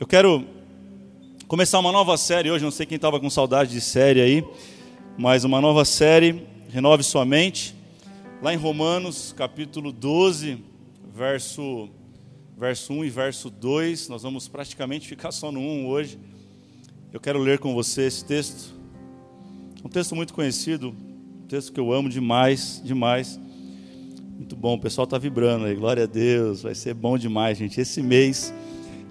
Eu quero começar uma nova série hoje. Não sei quem estava com saudade de série aí, mas uma nova série. Renove sua mente. Lá em Romanos, capítulo 12, verso, verso 1 e verso 2. Nós vamos praticamente ficar só no 1 hoje. Eu quero ler com você esse texto. Um texto muito conhecido, um texto que eu amo demais, demais. Muito bom, o pessoal está vibrando aí, glória a Deus, vai ser bom demais, gente. Esse mês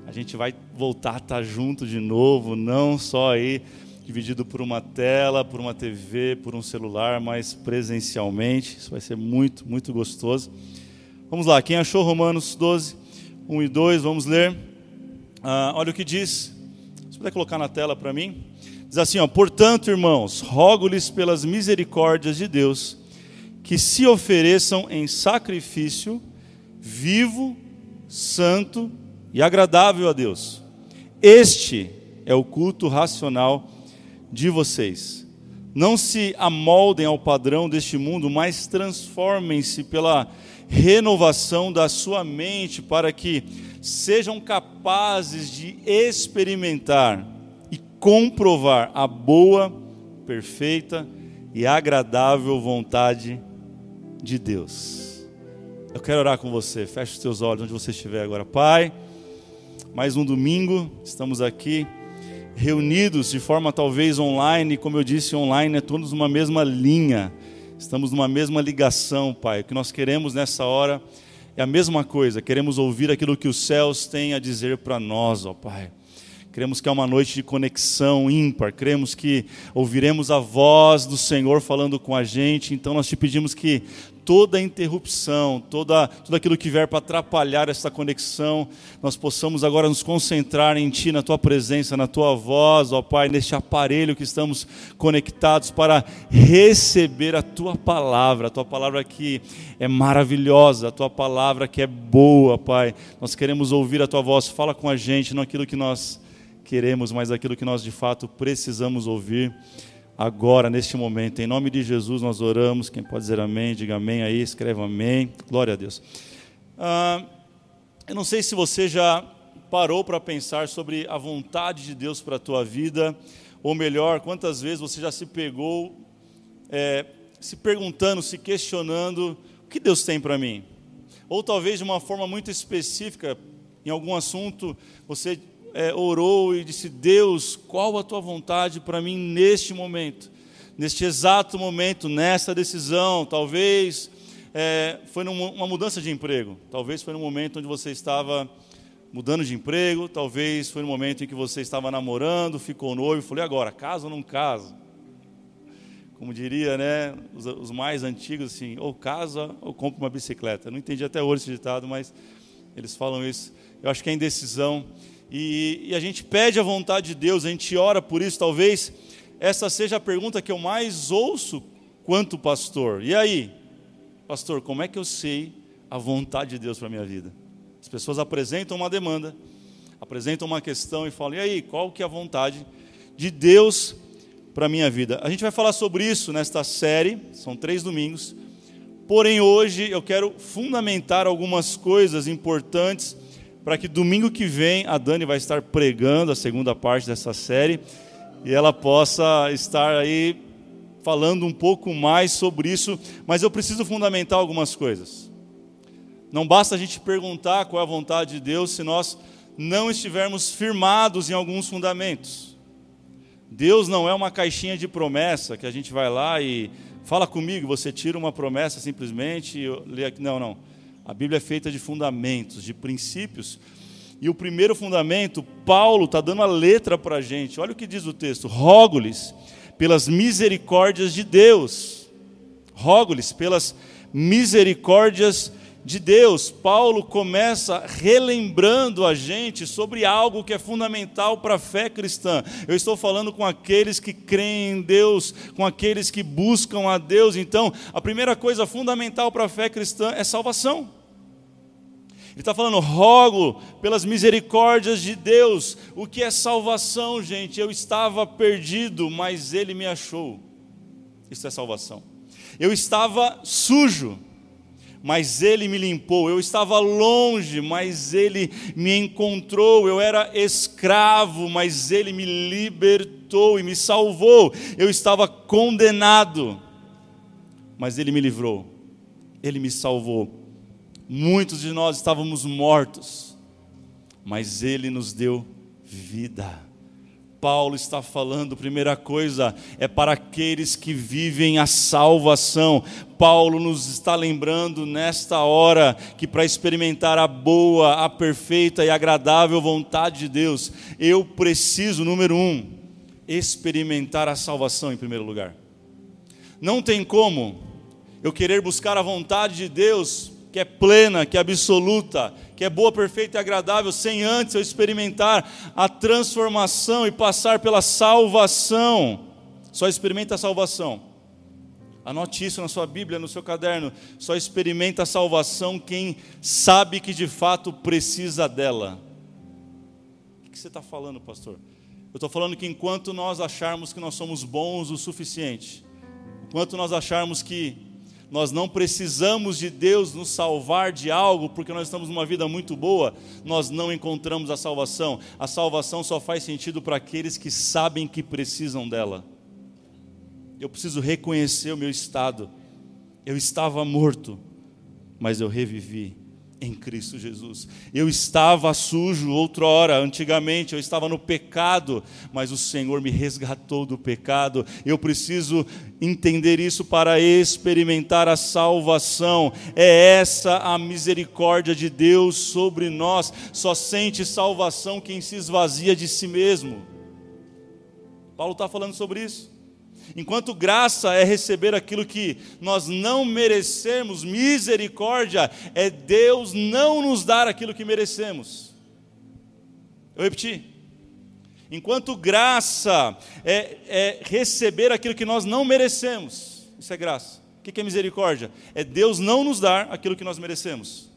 a gente vai voltar a estar junto de novo, não só aí dividido por uma tela, por uma TV, por um celular, mas presencialmente. Isso vai ser muito, muito gostoso. Vamos lá, quem achou Romanos 12, 1 e 2, vamos ler. Ah, olha o que diz. Se puder colocar na tela para mim. Diz assim: ó, Portanto, irmãos, rogo-lhes pelas misericórdias de Deus que se ofereçam em sacrifício vivo, santo e agradável a Deus. Este é o culto racional de vocês. Não se amoldem ao padrão deste mundo, mas transformem-se pela renovação da sua mente para que sejam capazes de experimentar e comprovar a boa, perfeita e agradável vontade de Deus. Eu quero orar com você. Feche os teus olhos onde você estiver agora. Pai, mais um domingo, estamos aqui reunidos de forma talvez online, como eu disse, online é todos numa mesma linha. Estamos numa mesma ligação, Pai. O que nós queremos nessa hora é a mesma coisa. Queremos ouvir aquilo que os céus têm a dizer para nós, ó Pai. Cremos que é uma noite de conexão ímpar. Cremos que ouviremos a voz do Senhor falando com a gente. Então nós te pedimos que toda interrupção, toda, tudo aquilo que vier para atrapalhar essa conexão, nós possamos agora nos concentrar em Ti, na Tua presença, na Tua voz, ó Pai, neste aparelho que estamos conectados para receber a Tua palavra, a Tua palavra que é maravilhosa, a Tua palavra que é boa, Pai. Nós queremos ouvir a Tua voz, fala com a gente, não aquilo que nós queremos, mas aquilo que nós de fato precisamos ouvir agora, neste momento. Em nome de Jesus nós oramos. Quem pode dizer amém, diga amém aí, escreva amém. Glória a Deus. Ah, eu não sei se você já parou para pensar sobre a vontade de Deus para a tua vida, ou melhor, quantas vezes você já se pegou é, se perguntando, se questionando: o que Deus tem para mim? Ou talvez de uma forma muito específica, em algum assunto, você é, orou e disse: Deus, qual a tua vontade para mim neste momento, neste exato momento, nessa decisão? Talvez é, foi numa mudança de emprego, talvez foi no momento onde você estava mudando de emprego, talvez foi no momento em que você estava namorando, ficou noivo, falei agora, caso ou não caso? Como diria, né, os, os mais antigos assim, ou casa ou compra uma bicicleta. Eu não entendi até hoje esse ditado, mas eles falam isso. Eu acho que é indecisão e, e, a gente pede a vontade de Deus, a gente ora por isso. Talvez essa seja a pergunta que eu mais ouço quanto pastor. E aí, pastor, como é que eu sei a vontade de Deus para a minha vida? As pessoas apresentam uma demanda, apresentam uma questão e falam: e aí, qual que é a vontade de Deus para a minha vida? A gente vai falar sobre isso nesta série, são três domingos. Porém, hoje eu quero fundamentar algumas coisas importantes para que domingo que vem a Dani vai estar pregando a segunda parte dessa série e ela possa estar aí falando um pouco mais sobre isso, mas eu preciso fundamentar algumas coisas. Não basta a gente perguntar qual é a vontade de Deus se nós não estivermos firmados em alguns fundamentos. Deus não é uma caixinha de promessa que a gente vai lá e fala comigo, você tira uma promessa simplesmente e lê aqui. Não, não. A Bíblia é feita de fundamentos, de princípios. E o primeiro fundamento, Paulo está dando a letra para a gente. Olha o que diz o texto: rogo-lhes pelas misericórdias de Deus. Rogo-lhes pelas misericórdias de Deus. Paulo começa relembrando a gente sobre algo que é fundamental para a fé cristã. Eu estou falando com aqueles que creem em Deus, com aqueles que buscam a Deus. Então, a primeira coisa fundamental para a fé cristã é salvação. Ele está falando, rogo pelas misericórdias de Deus. O que é salvação, gente? Eu estava perdido, mas Ele me achou. Isso é salvação. Eu estava sujo, mas Ele me limpou. Eu estava longe, mas Ele me encontrou. Eu era escravo, mas Ele me libertou e me salvou. Eu estava condenado, mas Ele me livrou. Ele me salvou. Muitos de nós estávamos mortos, mas Ele nos deu vida. Paulo está falando, primeira coisa, é para aqueles que vivem a salvação. Paulo nos está lembrando nesta hora que para experimentar a boa, a perfeita e agradável vontade de Deus, eu preciso, número um, experimentar a salvação em primeiro lugar. Não tem como eu querer buscar a vontade de Deus que é plena, que é absoluta, que é boa, perfeita e agradável, sem antes eu experimentar a transformação e passar pela salvação. Só experimenta a salvação. Anote isso na sua Bíblia, no seu caderno. Só experimenta a salvação quem sabe que de fato precisa dela. O que você está falando, pastor? Eu estou falando que enquanto nós acharmos que nós somos bons o suficiente, enquanto nós acharmos que nós não precisamos de Deus nos salvar de algo porque nós estamos numa vida muito boa, nós não encontramos a salvação. A salvação só faz sentido para aqueles que sabem que precisam dela. Eu preciso reconhecer o meu estado. Eu estava morto, mas eu revivi em Cristo Jesus. Eu estava sujo outrora, antigamente, eu estava no pecado, mas o Senhor me resgatou do pecado. Eu preciso entender isso para experimentar a salvação. É essa a misericórdia de Deus sobre nós. Só sente salvação quem se esvazia de si mesmo. Paulo está falando sobre isso. Enquanto graça é receber aquilo que nós não merecemos, misericórdia é Deus não nos dar aquilo que merecemos. Eu repeti. Enquanto graça é, é receber aquilo que nós não merecemos, isso é graça. O que é misericórdia? É Deus não nos dar aquilo que nós merecemos.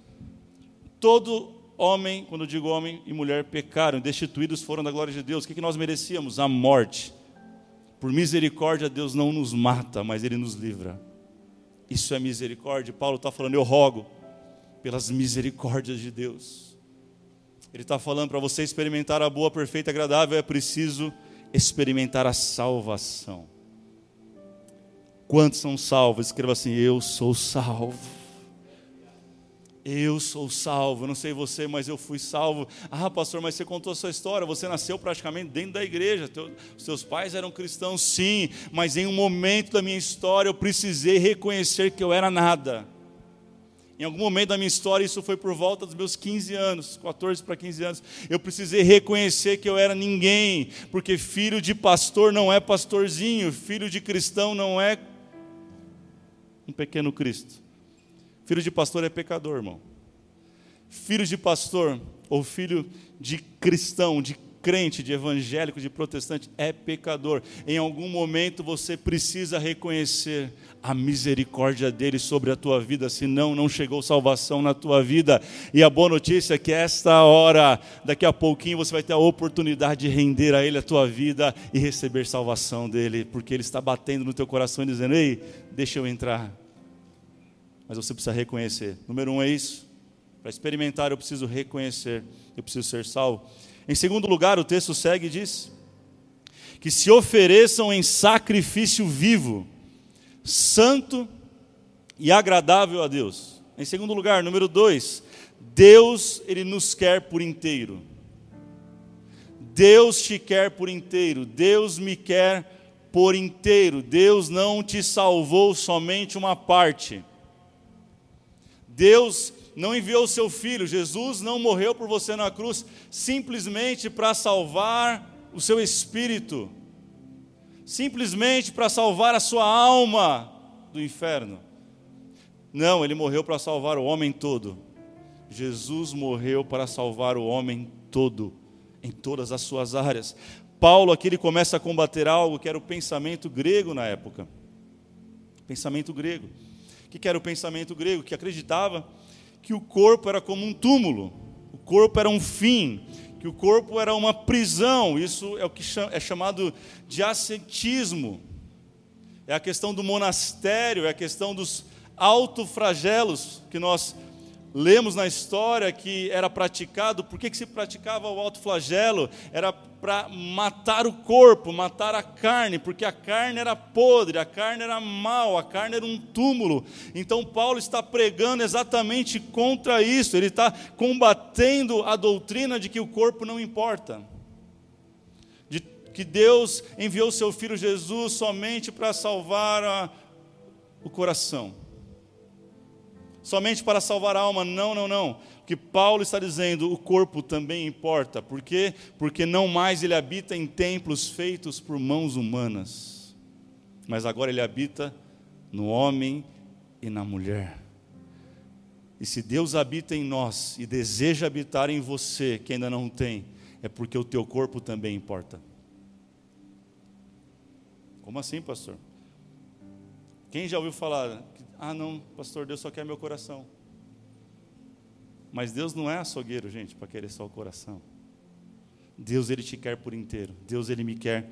Todo homem, quando eu digo homem e mulher, pecaram, destituídos foram da glória de Deus. O que nós merecíamos? A morte. Por misericórdia, Deus não nos mata, mas Ele nos livra. Isso é misericórdia. Paulo está falando, eu rogo pelas misericórdias de Deus. Ele está falando para você experimentar a boa, perfeita agradável, é preciso experimentar a salvação. Quantos são salvos? Escreva assim: Eu sou salvo. Eu sou salvo, não sei você, mas eu fui salvo. Ah, pastor, mas você contou a sua história. Você nasceu praticamente dentro da igreja. Teu, seus pais eram cristãos, sim, mas em um momento da minha história eu precisei reconhecer que eu era nada. Em algum momento da minha história, isso foi por volta dos meus 15 anos, 14 para 15 anos, eu precisei reconhecer que eu era ninguém, porque filho de pastor não é pastorzinho, filho de cristão não é um pequeno Cristo. Filho de pastor é pecador, irmão. Filho de pastor ou filho de cristão, de crente, de evangélico, de protestante é pecador. Em algum momento você precisa reconhecer a misericórdia dele sobre a tua vida, senão não chegou salvação na tua vida. E a boa notícia é que esta hora, daqui a pouquinho você vai ter a oportunidade de render a ele a tua vida e receber salvação dele, porque ele está batendo no teu coração e dizendo: "Ei, deixa eu entrar" mas você precisa reconhecer. Número um é isso. Para experimentar, eu preciso reconhecer, eu preciso ser salvo. Em segundo lugar, o texto segue e diz: que se ofereçam em sacrifício vivo, santo e agradável a Deus. Em segundo lugar, número dois, Deus, Ele nos quer por inteiro. Deus te quer por inteiro, Deus me quer por inteiro. Deus não te salvou somente uma parte. Deus não enviou o seu filho, Jesus não morreu por você na cruz simplesmente para salvar o seu espírito, simplesmente para salvar a sua alma do inferno. Não, ele morreu para salvar o homem todo. Jesus morreu para salvar o homem todo, em todas as suas áreas. Paulo aqui ele começa a combater algo que era o pensamento grego na época. Pensamento grego que era o pensamento grego, que acreditava que o corpo era como um túmulo, o corpo era um fim, que o corpo era uma prisão. Isso é o que é chamado de ascetismo. É a questão do monastério, é a questão dos autofragelos que nós lemos na história que era praticado. Por que, que se praticava o autoflagelo? Era para matar o corpo, matar a carne, porque a carne era podre, a carne era mal, a carne era um túmulo. Então Paulo está pregando exatamente contra isso, ele está combatendo a doutrina de que o corpo não importa. De que Deus enviou seu filho Jesus somente para salvar a, o coração somente para salvar a alma. Não, não, não. O que Paulo está dizendo, o corpo também importa. Por quê? Porque não mais ele habita em templos feitos por mãos humanas, mas agora ele habita no homem e na mulher. E se Deus habita em nós e deseja habitar em você, que ainda não tem, é porque o teu corpo também importa. Como assim, pastor? Quem já ouviu falar ah, não, pastor, Deus só quer meu coração. Mas Deus não é açougueiro, gente, para querer só o coração. Deus, Ele te quer por inteiro. Deus, Ele me quer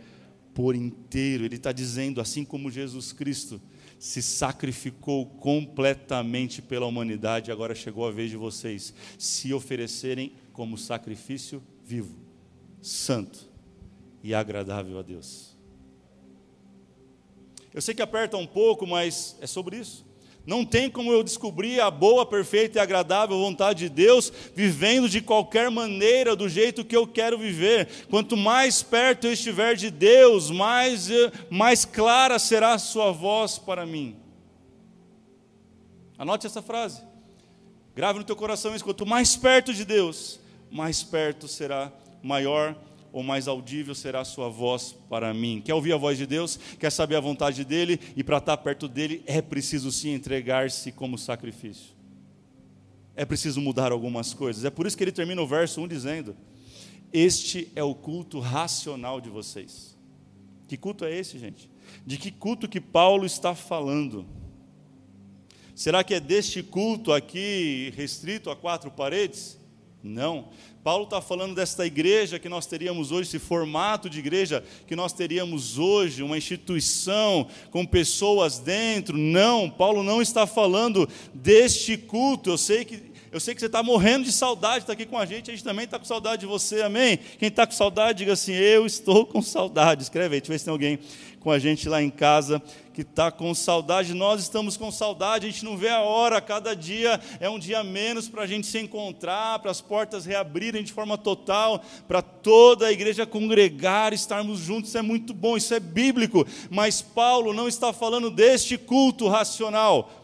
por inteiro. Ele está dizendo, assim como Jesus Cristo se sacrificou completamente pela humanidade, agora chegou a vez de vocês se oferecerem como sacrifício vivo, santo e agradável a Deus. Eu sei que aperta um pouco, mas é sobre isso. Não tem como eu descobrir a boa, perfeita e agradável vontade de Deus vivendo de qualquer maneira, do jeito que eu quero viver. Quanto mais perto eu estiver de Deus, mais, eh, mais clara será a sua voz para mim. Anote essa frase. Grave no teu coração isso. Quanto mais perto de Deus, mais perto será maior ou mais audível será a sua voz para mim. Quer ouvir a voz de Deus? Quer saber a vontade dele? E para estar perto dele é preciso sim entregar-se como sacrifício. É preciso mudar algumas coisas. É por isso que ele termina o verso 1 dizendo: Este é o culto racional de vocês. Que culto é esse, gente? De que culto que Paulo está falando? Será que é deste culto aqui restrito a quatro paredes? Não. Paulo está falando desta igreja que nós teríamos hoje, esse formato de igreja que nós teríamos hoje, uma instituição com pessoas dentro. Não, Paulo não está falando deste culto. Eu sei que eu sei que você está morrendo de saudade, está aqui com a gente, a gente também está com saudade de você, amém? Quem está com saudade, diga assim: Eu estou com saudade. Escreve aí, deixa eu ver se tem alguém com a gente lá em casa que está com saudade. Nós estamos com saudade, a gente não vê a hora, cada dia é um dia menos para a gente se encontrar, para as portas reabrirem de forma total, para toda a igreja congregar, estarmos juntos. Isso é muito bom, isso é bíblico. Mas Paulo não está falando deste culto racional.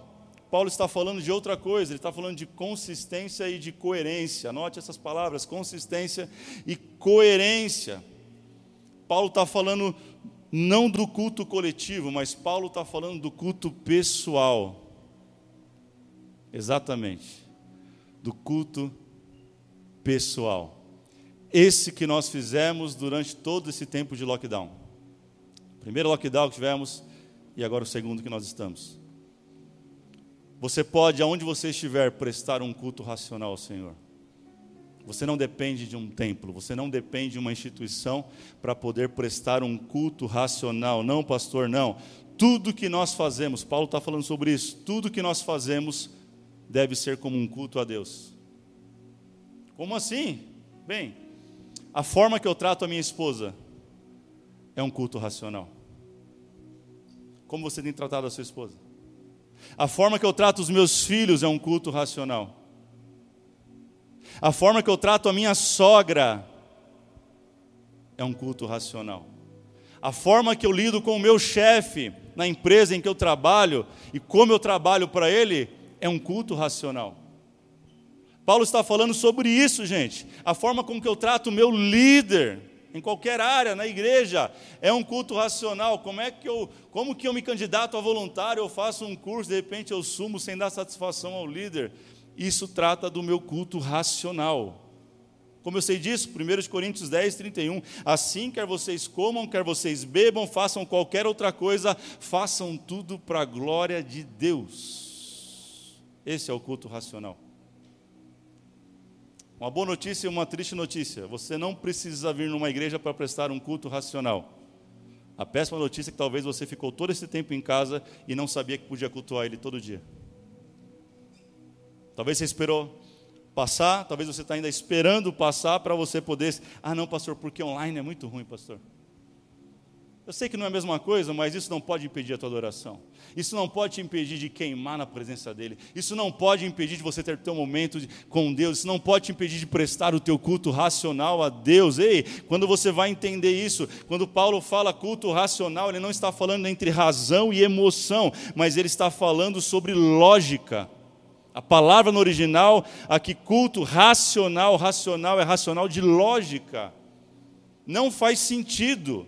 Paulo está falando de outra coisa, ele está falando de consistência e de coerência. Anote essas palavras: consistência e coerência. Paulo está falando não do culto coletivo, mas Paulo está falando do culto pessoal. Exatamente, do culto pessoal. Esse que nós fizemos durante todo esse tempo de lockdown. Primeiro lockdown que tivemos e agora o segundo que nós estamos. Você pode, aonde você estiver, prestar um culto racional ao Senhor. Você não depende de um templo, você não depende de uma instituição para poder prestar um culto racional. Não, pastor, não. Tudo que nós fazemos, Paulo está falando sobre isso, tudo que nós fazemos deve ser como um culto a Deus. Como assim? Bem, a forma que eu trato a minha esposa é um culto racional. Como você tem tratado a sua esposa? A forma que eu trato os meus filhos é um culto racional. A forma que eu trato a minha sogra é um culto racional. A forma que eu lido com o meu chefe na empresa em que eu trabalho e como eu trabalho para ele é um culto racional. Paulo está falando sobre isso, gente. A forma como que eu trato o meu líder em qualquer área, na igreja, é um culto racional. Como é que eu, como que eu me candidato a voluntário, eu faço um curso, de repente eu sumo sem dar satisfação ao líder? Isso trata do meu culto racional. Como eu sei disso? 1 Coríntios 10, 31. Assim, quer vocês comam, quer vocês bebam, façam qualquer outra coisa, façam tudo para a glória de Deus. Esse é o culto racional. Uma boa notícia e uma triste notícia. Você não precisa vir numa igreja para prestar um culto racional. A péssima notícia é que talvez você ficou todo esse tempo em casa e não sabia que podia cultuar ele todo dia. Talvez você esperou passar, talvez você está ainda esperando passar para você poder. Ah, não, pastor, porque online é muito ruim, pastor. Eu sei que não é a mesma coisa, mas isso não pode impedir a tua adoração. Isso não pode te impedir de queimar na presença dEle. Isso não pode impedir de você ter teu momento de, com Deus. Isso não pode te impedir de prestar o teu culto racional a Deus. Ei, quando você vai entender isso, quando Paulo fala culto racional, ele não está falando entre razão e emoção, mas ele está falando sobre lógica. A palavra no original, aqui culto racional, racional é racional de lógica. Não faz sentido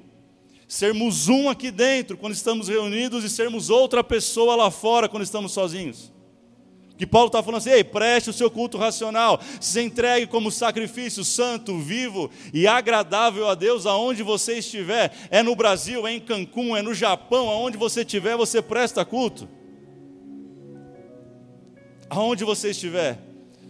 sermos um aqui dentro quando estamos reunidos e sermos outra pessoa lá fora quando estamos sozinhos. Que Paulo está falando assim: ei, preste o seu culto racional, se entregue como sacrifício santo, vivo e agradável a Deus aonde você estiver. É no Brasil, é em Cancún, é no Japão, aonde você estiver, você presta culto. Aonde você estiver.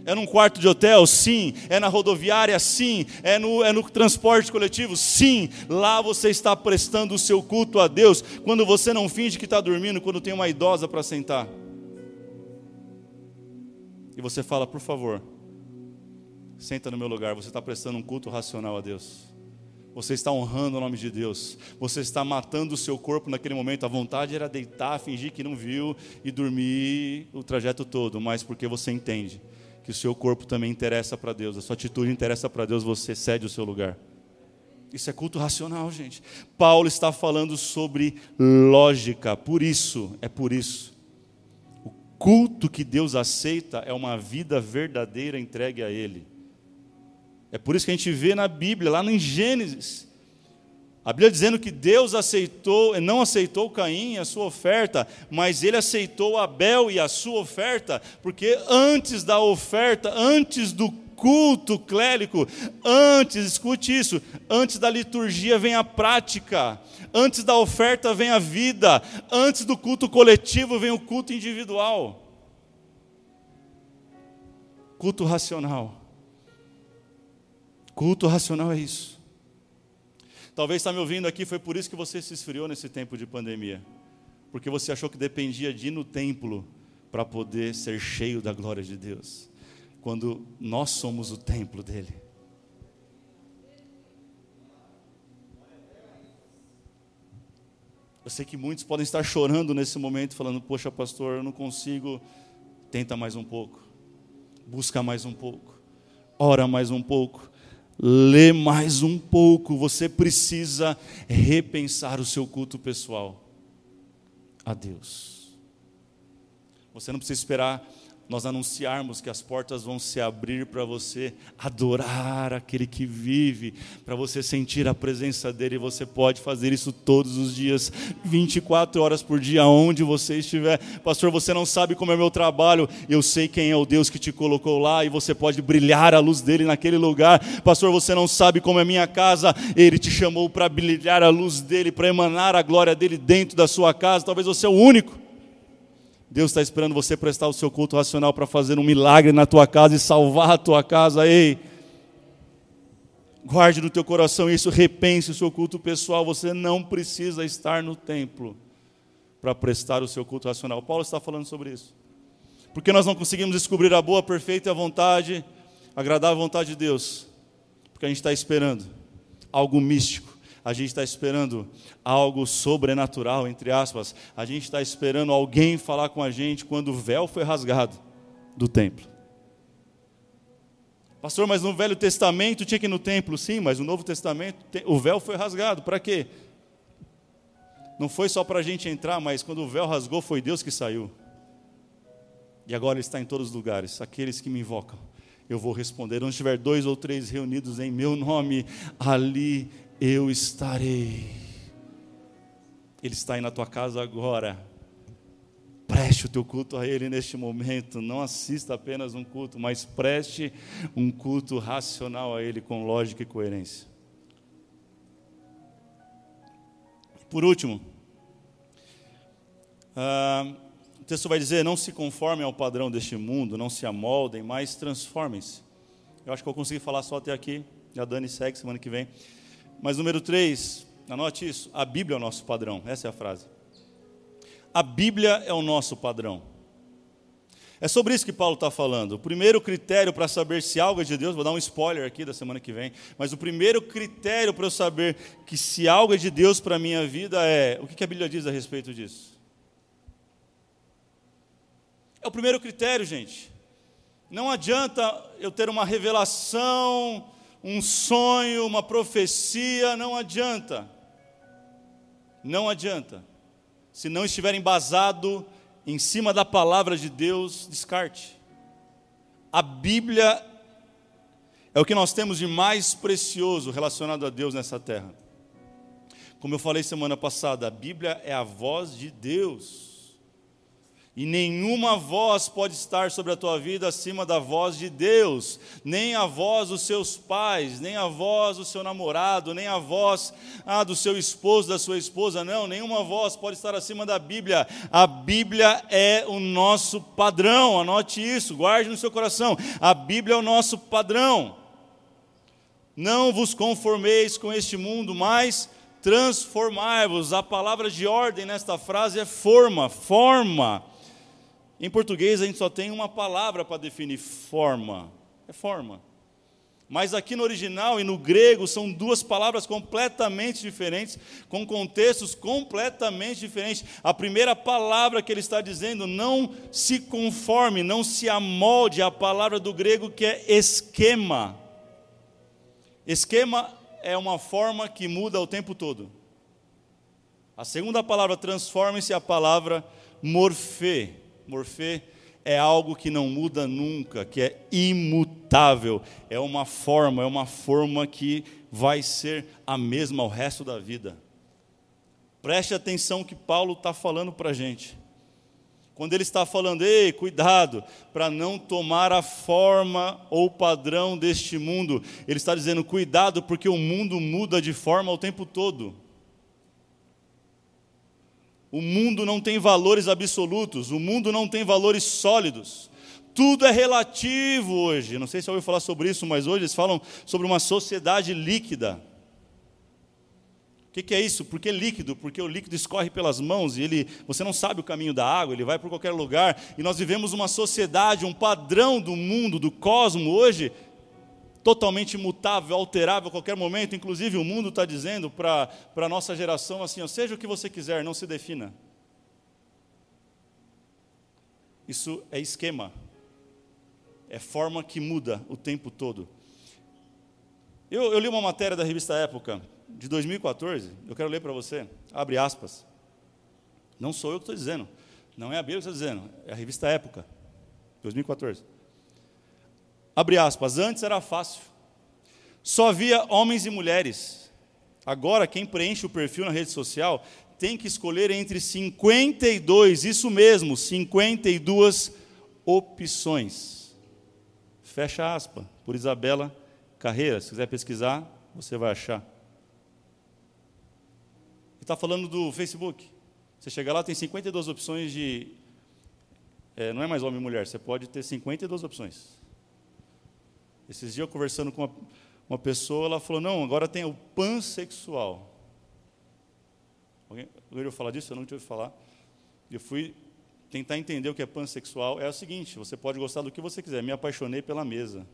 É num quarto de hotel? Sim. É na rodoviária? Sim. É no, é no transporte coletivo? Sim. Lá você está prestando o seu culto a Deus. Quando você não finge que está dormindo, quando tem uma idosa para sentar. E você fala, por favor, senta no meu lugar. Você está prestando um culto racional a Deus. Você está honrando o nome de Deus. Você está matando o seu corpo naquele momento. A vontade era deitar, fingir que não viu e dormir o trajeto todo, mas porque você entende que o seu corpo também interessa para Deus, a sua atitude interessa para Deus, você cede o seu lugar. Isso é culto racional, gente. Paulo está falando sobre lógica, por isso, é por isso. O culto que Deus aceita é uma vida verdadeira entregue a Ele. É por isso que a gente vê na Bíblia, lá no Gênesis, a Bíblia dizendo que Deus aceitou, não aceitou Caim e a sua oferta, mas ele aceitou Abel e a sua oferta, porque antes da oferta, antes do culto clérico, antes, escute isso, antes da liturgia vem a prática, antes da oferta vem a vida, antes do culto coletivo vem o culto individual. Culto racional. Culto racional é isso. Talvez está me ouvindo aqui, foi por isso que você se esfriou nesse tempo de pandemia. Porque você achou que dependia de ir no templo para poder ser cheio da glória de Deus. Quando nós somos o templo dele. Eu sei que muitos podem estar chorando nesse momento, falando: Poxa, pastor, eu não consigo. Tenta mais um pouco, busca mais um pouco, ora mais um pouco, lê mais um pouco, você precisa repensar o seu culto pessoal a Deus. Você não precisa esperar nós anunciarmos que as portas vão se abrir para você adorar aquele que vive, para você sentir a presença dele, e você pode fazer isso todos os dias, 24 horas por dia, onde você estiver. Pastor, você não sabe como é meu trabalho, eu sei quem é o Deus que te colocou lá e você pode brilhar a luz dele naquele lugar. Pastor, você não sabe como é minha casa, ele te chamou para brilhar a luz dele, para emanar a glória dele dentro da sua casa. Talvez você é o único Deus está esperando você prestar o seu culto racional para fazer um milagre na tua casa e salvar a tua casa. Ei, guarde no teu coração isso, repense o seu culto pessoal. Você não precisa estar no templo para prestar o seu culto racional. Paulo está falando sobre isso. Porque nós não conseguimos descobrir a boa, perfeita vontade, agradável vontade de Deus. Porque a gente está esperando algo místico a gente está esperando algo sobrenatural, entre aspas. A gente está esperando alguém falar com a gente quando o véu foi rasgado do templo. Pastor, mas no Velho Testamento tinha que ir no templo, sim, mas no Novo Testamento o véu foi rasgado. Para quê? Não foi só para a gente entrar, mas quando o véu rasgou, foi Deus que saiu. E agora está em todos os lugares. Aqueles que me invocam, eu vou responder. Onde tiver dois ou três reunidos em meu nome, ali eu estarei. Ele está aí na tua casa agora. Preste o teu culto a Ele neste momento. Não assista apenas um culto, mas preste um culto racional a Ele, com lógica e coerência. Por último, uh, o texto vai dizer: não se conformem ao padrão deste mundo, não se amoldem, mas transformem-se. Eu acho que eu consegui falar só até aqui. A Dani segue semana que vem. Mas número 3, anote isso: a Bíblia é o nosso padrão. Essa é a frase. A Bíblia é o nosso padrão. É sobre isso que Paulo está falando. O primeiro critério para saber se algo é de Deus, vou dar um spoiler aqui da semana que vem, mas o primeiro critério para eu saber que se algo é de Deus para a minha vida é: o que a Bíblia diz a respeito disso? É o primeiro critério, gente. Não adianta eu ter uma revelação, um sonho, uma profecia, não adianta. Não adianta. Se não estiver embasado em cima da palavra de Deus, descarte. A Bíblia é o que nós temos de mais precioso relacionado a Deus nessa terra. Como eu falei semana passada, a Bíblia é a voz de Deus. E nenhuma voz pode estar sobre a tua vida acima da voz de Deus, nem a voz dos seus pais, nem a voz do seu namorado, nem a voz ah, do seu esposo, da sua esposa, não, nenhuma voz pode estar acima da Bíblia. A Bíblia é o nosso padrão, anote isso, guarde no seu coração. A Bíblia é o nosso padrão. Não vos conformeis com este mundo, mas transformai-vos. A palavra de ordem nesta frase é forma, forma. Em português a gente só tem uma palavra para definir forma. É forma. Mas aqui no original e no grego são duas palavras completamente diferentes, com contextos completamente diferentes. A primeira palavra que ele está dizendo, não se conforme, não se amolde, a palavra do grego que é esquema. Esquema é uma forma que muda o tempo todo. A segunda palavra transforma-se a palavra morfê Morfê é algo que não muda nunca, que é imutável, é uma forma, é uma forma que vai ser a mesma o resto da vida. Preste atenção que Paulo está falando para a gente. Quando ele está falando, ei, cuidado, para não tomar a forma ou padrão deste mundo, ele está dizendo, cuidado, porque o mundo muda de forma o tempo todo. O mundo não tem valores absolutos, o mundo não tem valores sólidos. Tudo é relativo hoje. Não sei se ouviu falar sobre isso, mas hoje eles falam sobre uma sociedade líquida. O que, que, é isso? Por que líquido? Porque o líquido escorre pelas mãos e ele, você não sabe o caminho da água, ele vai por qualquer lugar. E nós vivemos uma sociedade, um padrão do mundo, do cosmo hoje, totalmente mutável, alterável a qualquer momento. Inclusive, o mundo está dizendo para a nossa geração assim: seja o que você quiser, não se defina. Isso é esquema, é forma que muda o tempo todo. Eu, eu li uma matéria da revista Época, de 2014, eu quero ler para você, abre aspas. Não sou eu que estou dizendo, não é a Bíblia que está dizendo, é a revista Época, 2014. Abre aspas, antes era fácil. Só havia homens e mulheres. Agora, quem preenche o perfil na rede social tem que escolher entre 52, isso mesmo, 52 opções. Fecha aspas, por Isabela Carreira. Se quiser pesquisar, você vai achar. Está falando do Facebook. Você chega lá, tem 52 opções de. É, não é mais homem e mulher, você pode ter 52 opções. Esses dias eu conversando com uma, uma pessoa, ela falou: não, agora tem o pansexual. Alguém, ouviu falar disso? Eu não tive falar. Eu fui tentar entender o que é pansexual. É o seguinte: você pode gostar do que você quiser. Me apaixonei pela mesa.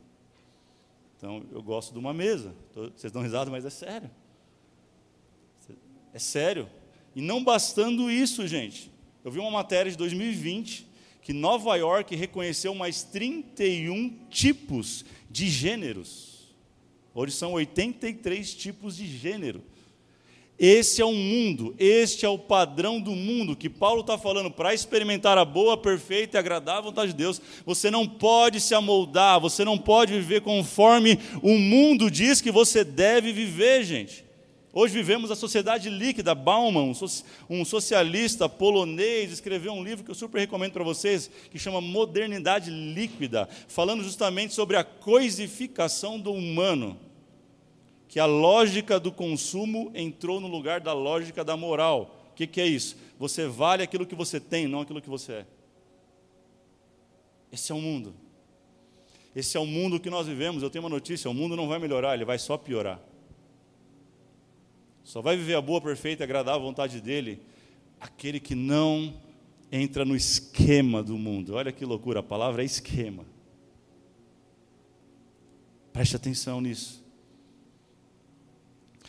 Então, eu gosto de uma mesa. Vocês dão risada, mas é sério. É sério. E não bastando isso, gente. Eu vi uma matéria de 2020 que Nova York reconheceu mais 31 tipos de gêneros. Hoje são 83 tipos de gênero. Esse é o mundo, este é o padrão do mundo que Paulo está falando. Para experimentar a boa, perfeita e agradável vontade de Deus, você não pode se amoldar, você não pode viver conforme o mundo diz que você deve viver, gente. Hoje vivemos a sociedade líquida. Bauman, um socialista polonês, escreveu um livro que eu super recomendo para vocês, que chama Modernidade Líquida, falando justamente sobre a coisificação do humano. Que a lógica do consumo entrou no lugar da lógica da moral. O que, que é isso? Você vale aquilo que você tem, não aquilo que você é. Esse é o mundo. Esse é o mundo que nós vivemos. Eu tenho uma notícia: o mundo não vai melhorar, ele vai só piorar. Só vai viver a boa, perfeita e agradável vontade dele aquele que não entra no esquema do mundo. Olha que loucura, a palavra é esquema. Preste atenção nisso.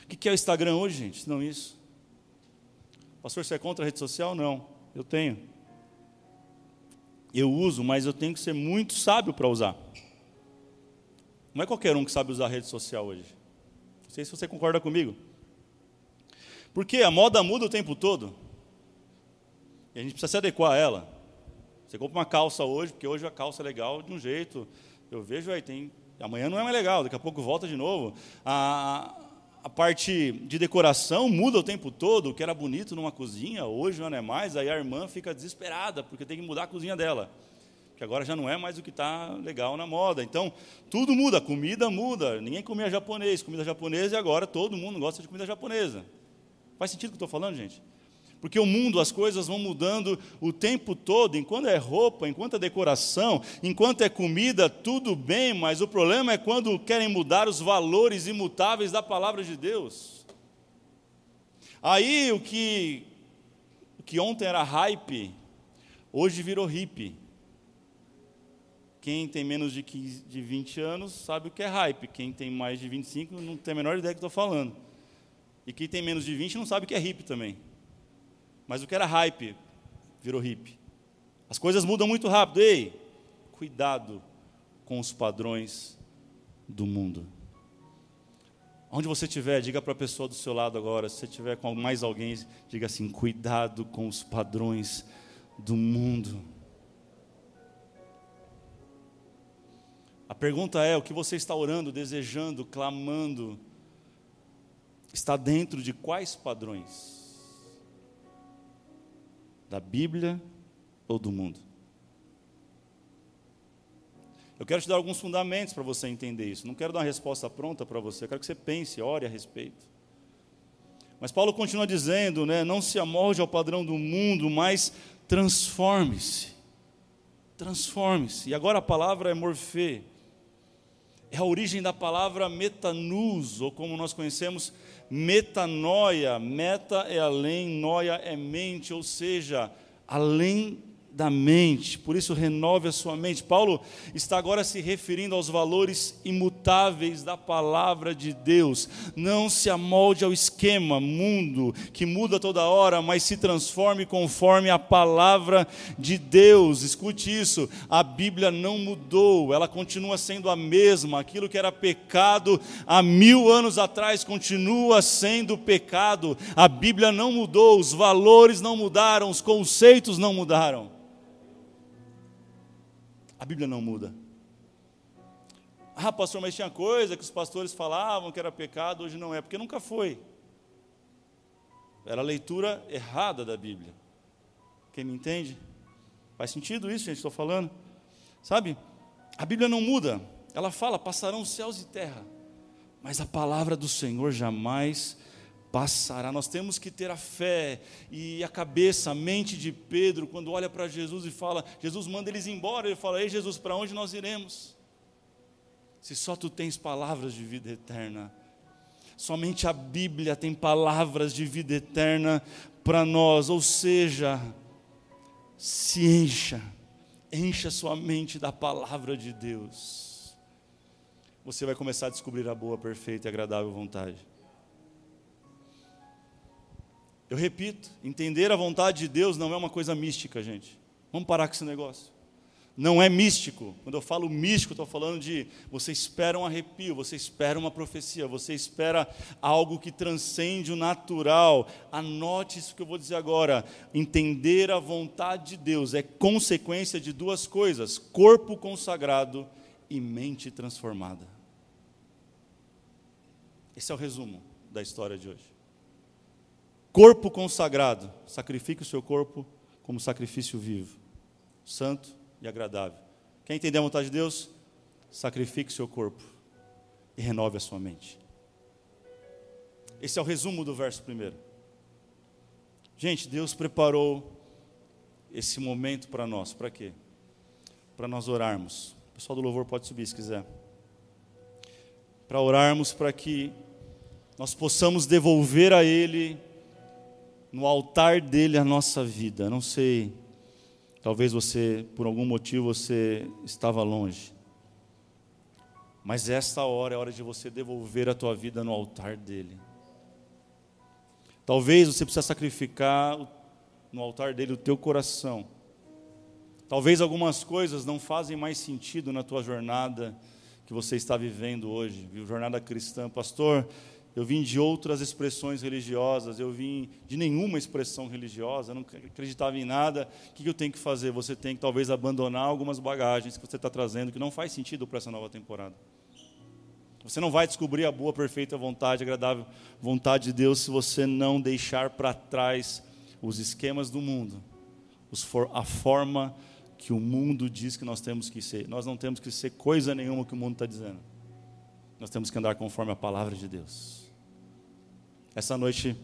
O que é o Instagram hoje, gente? Não isso. Pastor, você é contra a rede social? Não. Eu tenho. Eu uso, mas eu tenho que ser muito sábio para usar. Não é qualquer um que sabe usar a rede social hoje. Não sei se você concorda comigo. Porque a moda muda o tempo todo. E a gente precisa se adequar a ela. Você compra uma calça hoje, porque hoje a calça é legal de um jeito. Eu vejo aí, tem. Amanhã não é mais legal, daqui a pouco volta de novo. A, a parte de decoração muda o tempo todo, o que era bonito numa cozinha, hoje não é mais, aí a irmã fica desesperada, porque tem que mudar a cozinha dela. Que agora já não é mais o que está legal na moda. Então, tudo muda, comida muda. Ninguém comia japonês, comida japonesa, e agora todo mundo gosta de comida japonesa. Faz sentido o que eu estou falando, gente? Porque o mundo, as coisas vão mudando o tempo todo. Enquanto é roupa, enquanto é decoração, enquanto é comida, tudo bem, mas o problema é quando querem mudar os valores imutáveis da palavra de Deus. Aí o que, o que ontem era hype, hoje virou hippie. Quem tem menos de, 15, de 20 anos sabe o que é hype. Quem tem mais de 25 não tem a menor ideia do que estou falando. E quem tem menos de 20 não sabe o que é hippie também. Mas o que era hype virou hippie. As coisas mudam muito rápido. Ei, cuidado com os padrões do mundo. Onde você estiver, diga para a pessoa do seu lado agora. Se você estiver com mais alguém, diga assim: cuidado com os padrões do mundo. A pergunta é: o que você está orando, desejando, clamando, está dentro de quais padrões? Da Bíblia ou do mundo? Eu quero te dar alguns fundamentos para você entender isso. Não quero dar uma resposta pronta para você, eu quero que você pense, ore a respeito. Mas Paulo continua dizendo, né, não se amolde ao padrão do mundo, mas transforme-se. Transforme-se. E agora a palavra é morfê. É a origem da palavra metanus, ou como nós conhecemos, metanoia. Meta é além, noia é mente, ou seja, além da mente, por isso renove a sua mente. Paulo está agora se referindo aos valores imutáveis da palavra de Deus. Não se amolde ao esquema mundo que muda toda hora, mas se transforme conforme a palavra de Deus. Escute isso: a Bíblia não mudou, ela continua sendo a mesma. Aquilo que era pecado há mil anos atrás continua sendo pecado. A Bíblia não mudou, os valores não mudaram, os conceitos não mudaram. A Bíblia não muda. Ah, pastor, mas tinha coisa que os pastores falavam que era pecado, hoje não é, porque nunca foi. Era a leitura errada da Bíblia. Quem me entende? Faz sentido isso, gente, estou falando? Sabe? A Bíblia não muda. Ela fala: passarão céus e terra, mas a palavra do Senhor jamais passará. Nós temos que ter a fé e a cabeça, a mente de Pedro, quando olha para Jesus e fala: Jesus manda eles embora. Ele fala: Ei, Jesus, para onde nós iremos? Se só tu tens palavras de vida eterna. Somente a Bíblia tem palavras de vida eterna para nós, ou seja, se encha, encha sua mente da palavra de Deus. Você vai começar a descobrir a boa, perfeita e agradável vontade. Eu repito, entender a vontade de Deus não é uma coisa mística, gente. Vamos parar com esse negócio. Não é místico. Quando eu falo místico, estou falando de você espera um arrepio, você espera uma profecia, você espera algo que transcende o natural. Anote isso que eu vou dizer agora. Entender a vontade de Deus é consequência de duas coisas: corpo consagrado e mente transformada. Esse é o resumo da história de hoje corpo consagrado, sacrifique o seu corpo como sacrifício vivo, santo e agradável. Quer entender a vontade de Deus? Sacrifique o seu corpo e renove a sua mente. Esse é o resumo do verso primeiro. Gente, Deus preparou esse momento para nós, para quê? Para nós orarmos. O pessoal do louvor pode subir se quiser. Para orarmos para que nós possamos devolver a Ele no altar dele a nossa vida. Não sei Talvez você, por algum motivo, você estava longe. Mas esta hora é a hora de você devolver a tua vida no altar dele. Talvez você precise sacrificar no altar dele o teu coração. Talvez algumas coisas não fazem mais sentido na tua jornada que você está vivendo hoje, jornada cristã. Pastor, eu vim de outras expressões religiosas, eu vim de nenhuma expressão religiosa, não acreditava em nada. O que eu tenho que fazer? Você tem que talvez abandonar algumas bagagens que você está trazendo que não faz sentido para essa nova temporada. Você não vai descobrir a boa, perfeita vontade, agradável vontade de Deus se você não deixar para trás os esquemas do mundo, a forma que o mundo diz que nós temos que ser. Nós não temos que ser coisa nenhuma que o mundo está dizendo. Nós temos que andar conforme a palavra de Deus. Essa noite,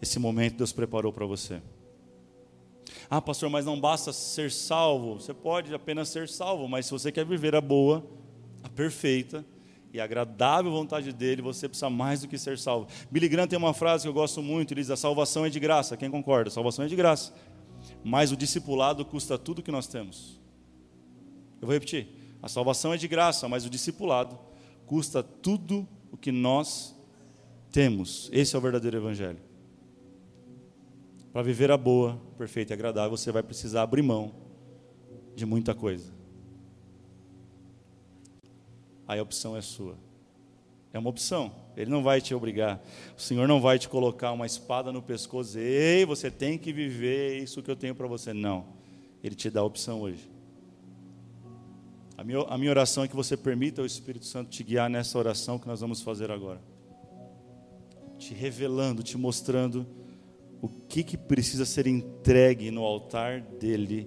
esse momento Deus preparou para você. Ah, pastor, mas não basta ser salvo. Você pode apenas ser salvo, mas se você quer viver a boa, a perfeita e agradável vontade dele, você precisa mais do que ser salvo. Billy Graham tem uma frase que eu gosto muito, ele diz: "A salvação é de graça". Quem concorda? A salvação é de graça. Mas o discipulado custa tudo que nós temos. Eu vou repetir. A salvação é de graça, mas o discipulado custa tudo o que nós temos. Esse é o verdadeiro Evangelho. Para viver a boa, perfeita e agradável, você vai precisar abrir mão de muita coisa. Aí a opção é sua. É uma opção. Ele não vai te obrigar. O Senhor não vai te colocar uma espada no pescoço e ei, você tem que viver isso que eu tenho para você. Não. Ele te dá a opção hoje. A minha, a minha oração é que você permita o Espírito Santo te guiar nessa oração que nós vamos fazer agora te revelando, te mostrando o que, que precisa ser entregue no altar dele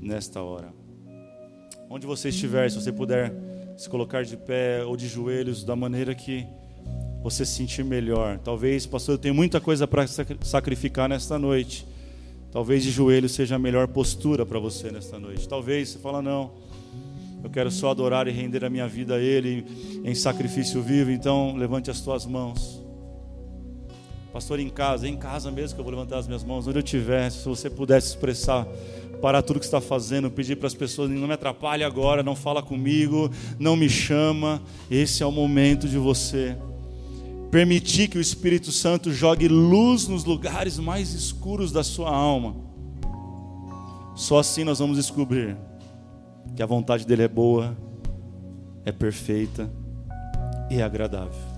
nesta hora. Onde você estiver, se você puder se colocar de pé ou de joelhos, da maneira que você se sentir melhor. Talvez, pastor, eu tenho muita coisa para sacrificar nesta noite. Talvez de joelhos seja a melhor postura para você nesta noite. Talvez você fala, não, eu quero só adorar e render a minha vida a Ele em sacrifício vivo. Então, levante as tuas mãos. Pastor, em casa, em casa mesmo que eu vou levantar as minhas mãos, onde eu estiver, se você pudesse expressar, parar tudo que está fazendo, pedir para as pessoas, não me atrapalhe agora, não fala comigo, não me chama. Esse é o momento de você permitir que o Espírito Santo jogue luz nos lugares mais escuros da sua alma. Só assim nós vamos descobrir que a vontade dele é boa, é perfeita e é agradável.